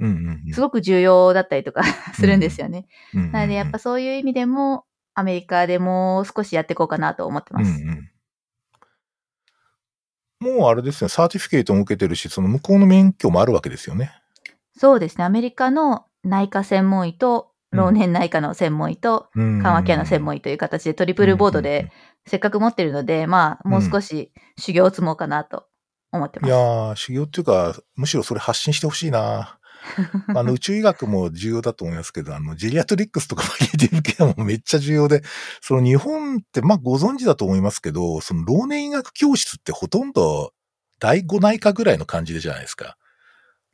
すごく重要だったりとか するんですよね。なのでやっぱそういう意味でも、アメリカでも少しやっていこうかなと思ってます。うんうんもうあれですね、サーティフィケートも受けてるし、その向こうの免許もあるわけですよね。そうですね。アメリカの内科専門医と、老年内科の専門医と、緩和ケアの専門医という形でトリプルボードで、せっかく持ってるので、まあ、もう少し修行を積もうかなと思ってます。いやー、修行っていうか、むしろそれ発信してほしいな。あの、宇宙医学も重要だと思いますけど、あの、ジェリアトリックスとかマゲディブケアもめっちゃ重要で、その日本って、まあご存知だと思いますけど、その老年医学教室ってほとんど第五内科ぐらいの感じでじゃないですか。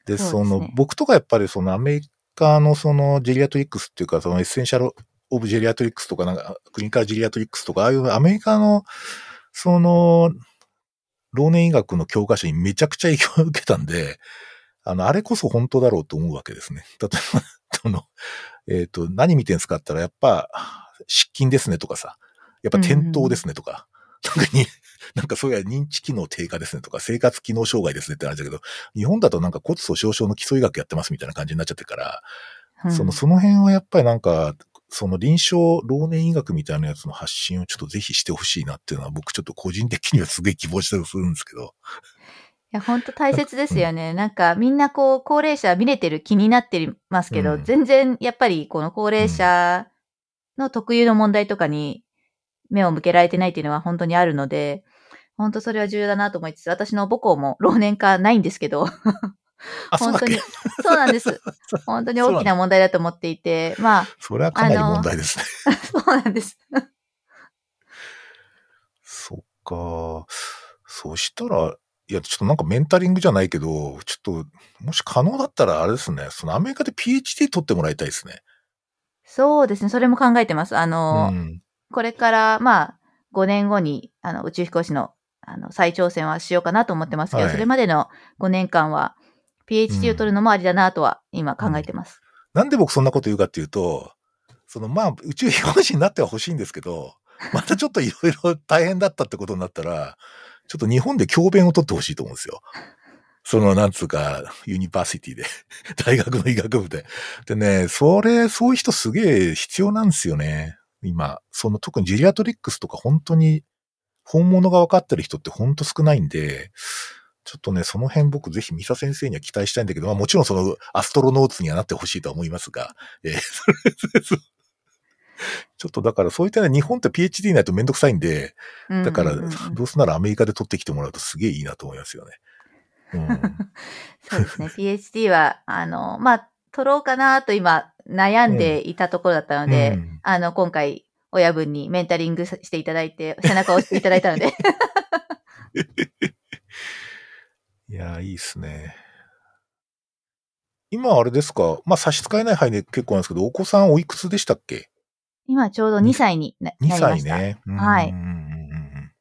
で、そ、ね、の、僕とかやっぱりそのアメリカのその geriatrics っていうか、その Essential of Geriatrics とか、なんか、 Clinical Geriatrics とか、ああいうアメリカの、その、老年医学の教科書にめちゃくちゃ影響を受けたんで、あの、あれこそ本当だろうと思うわけですね。例えば、その、えっ、ー、と、何見てんすかって言ったら、やっぱ、失禁ですねとかさ、やっぱ転倒ですねとか、うん、なんかに、なんかそういう認知機能低下ですねとか、生活機能障害ですねって話だけど、日本だとなんか骨粗鬆症の基礎医学やってますみたいな感じになっちゃってるから、うん、その、その辺はやっぱりなんか、その臨床老年医学みたいなやつの発信をちょっとぜひしてほしいなっていうのは僕ちょっと個人的にはすげえ希望したりするんですけど。いや、本当大切ですよね。なんかみんなこう高齢者見れてる気になってますけど、うん、全然やっぱりこの高齢者の特有の問題とかに目を向けられてないっていうのは本当にあるので、本当それは重要だなと思いつつ、私の母校も老年化ないんですけど、本当に、そうなんです。本当に大きな問題だと思っていて、まあ。それはかなり問題ですね。そうなんです。そっか。そしたら、いや、ちょっとなんかメンタリングじゃないけど、ちょっと、もし可能だったらあれですね、そのアメリカで PhD 取ってもらいたいですね。そうですね、それも考えてます。あの、うん、これから、まあ、5年後に、あの、宇宙飛行士の、あの、再挑戦はしようかなと思ってますけど、はい、それまでの5年間は、PhD を取るのもありだなとは今考えてます、うん、なんで僕そんなこと言うかっていうと、そのまあ宇宙飛行士になっては欲しいんですけど、またちょっといろいろ大変だったってことになったら、ちょっと日本で教鞭を取ってほしいと思うんですよ。その、なんつうか、 university で、大学の医学部で。でね、それ、そういう人すげえ必要なんですよね。今、その特にジェリアトリックスとか本当に本物が分かってる人って本当少ないんで、ちょっとね、その辺僕ぜひミサ先生には期待したいんだけど、まあもちろんそのアストロノーツにはなってほしいとは思いますが、えー、ちょっとだからそういったね、日本って PhD ないとめんどくさいんで、だからどうせならアメリカで取ってきてもらうとすげえいいなと思いますよね。うん、そうですね。PhD は、あの、まあ、取ろうかなと今悩んでいたところだったので、うん、あの、今回親分にメンタリングしていただいて、背中を押していただいたので いやいいっすね。今あれですか？まあ差し支えない範囲で結構なんですけど、お子さんおいくつでしたっけ？今ちょうど2歳になりました。2歳ね。はい。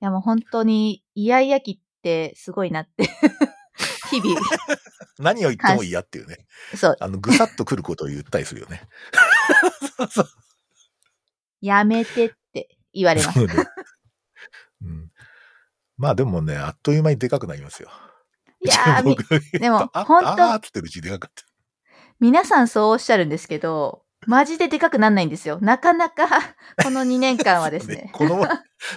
いやもう本当にイヤイヤ期ってすごいなって 日々。何を言っても嫌っていうね。そう。あの、ぐさっと来ることを言ったりするよね。そうやめてって言われます。ねうん、まあでもね、あっという間にでかくなりますよ。いやー、でもあほんとあーってるうちにでかかった。皆さんそうおっしゃるんですけど、マジででかくなんないんですよ。なかなか、この2年間は ですね。この、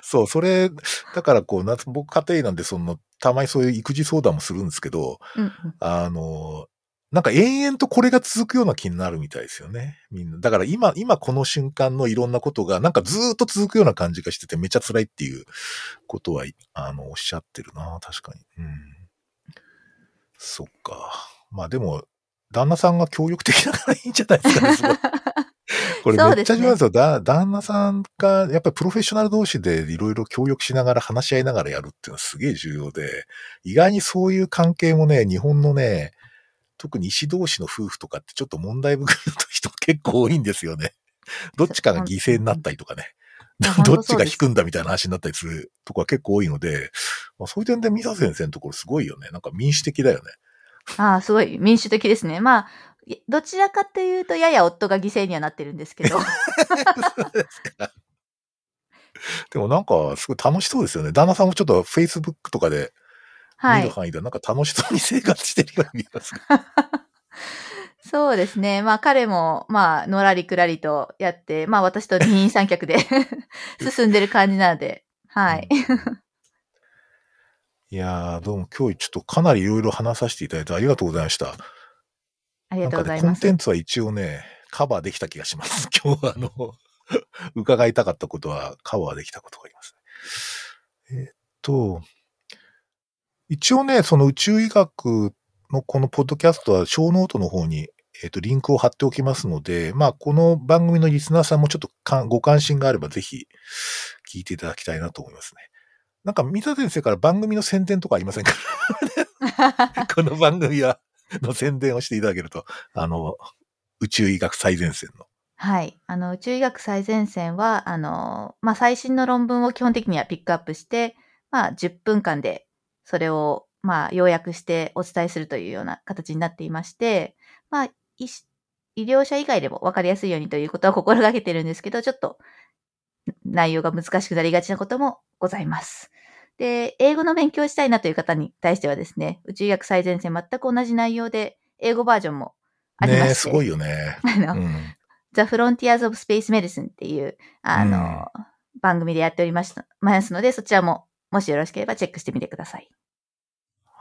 そう、それ、だからこう、夏、僕家庭なんで、その、たまにそういう育児相談もするんですけど、うんうんあの、なんか延々とこれが続くような気になるみたいですよね。みんな。だから今、今この瞬間のいろんなことが、なんかずーっと続くような感じがしてて、めっちゃ辛いっていうことは、あの、おっしゃってるな、確かに。うん。そっか。まあでも、旦那さんが協力的だからいいんじゃないですかね、すごい。これめっちゃ重要ですよ。だ旦那さんが、やっぱりプロフェッショナル同士でいろいろ協力しながら話し合いながらやるっていうのはすげえ重要で、意外にそういう関係もね、日本のね、特に医師同士の夫婦とかってちょっと問題含む人結構多いんですよね。どっちかが犠牲になったりとかね。どっちが引くんだみたいな話になったりするとこは結構多いので、まあ、そういう点でミサ先生のところすごいよね。なんか民主的だよね。ああ、すごい民主的ですね。まあ、いどちらかというと、やや夫が犠牲にはなってるんですけど。でもなんかすごい楽しそうですよね。旦那さんもちょっと Facebook とかではい。見る範囲ではなんか楽しそうに生活してるように見えます。そうですね。まあ彼も、まあ、のらりくらりとやって、まあ私と二人三脚で 進んでる感じなので、はい。いやー、どうも今日ちょっとかなりいろいろ話させていただいてありがとうございました。ありがとうございなんかね、コます。ンテンツは一応ね、カバーできた気がします。今日はあの、伺いたかったことはカバーできたことがあります。えーっと、一応ね、その宇宙医学のこのポッドキャストはショーノートの方に、えーっと、リンクを貼っておきますので、まあ、この番組のリスナーさんもちょっとかご関心があればぜひ聞いていただきたいなと思いますね。なんか、三田先生から番組の宣伝とかありませんか？この番組は、の宣伝をしていただけると、あの、宇宙医学最前線の。はい。あの、宇宙医学最前線は、あの、まあ、最新の論文を基本的にはピックアップして、まあ、10分間で、それを、まあ、要約してお伝えするというような形になっていまして、まあ、医師医療者以外でも分かりやすいようにということは心がけてるんですけど、ちょっと、内容が難しくなりがちなこともございます。で、英語の勉強をしたいなという方に対してはですね、宇宙医学最前線全く同じ内容で、英語バージョンもありまして。ねえすごいよね。あの、うん。The Frontiers of Space Medicine っていう、あの、番組でやっておりました、ますので、そちらも、もしよろしければチェックしてみてください。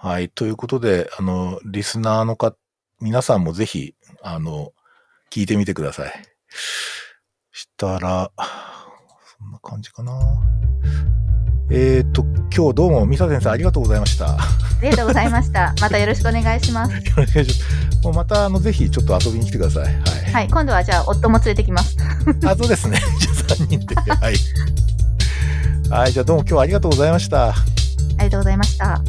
はい。ということで、あの、リスナーのか、皆さんもぜひ、あの、聞いてみてください。したら、そんな感じかな。えっ、と、今日どうも、ミサ先生ありがとうございました。よありがとうございました。またよろしくお願いします。ろしくお願いします。もうまた、あの、ぜひちょっと遊びに来てください。はい。はい、今度はじゃあ、夫も連れてきます。あ、そうですね。じゃあ3人で。はい。はい。じゃあどうも今日はありがとうございました。ありがとうございました。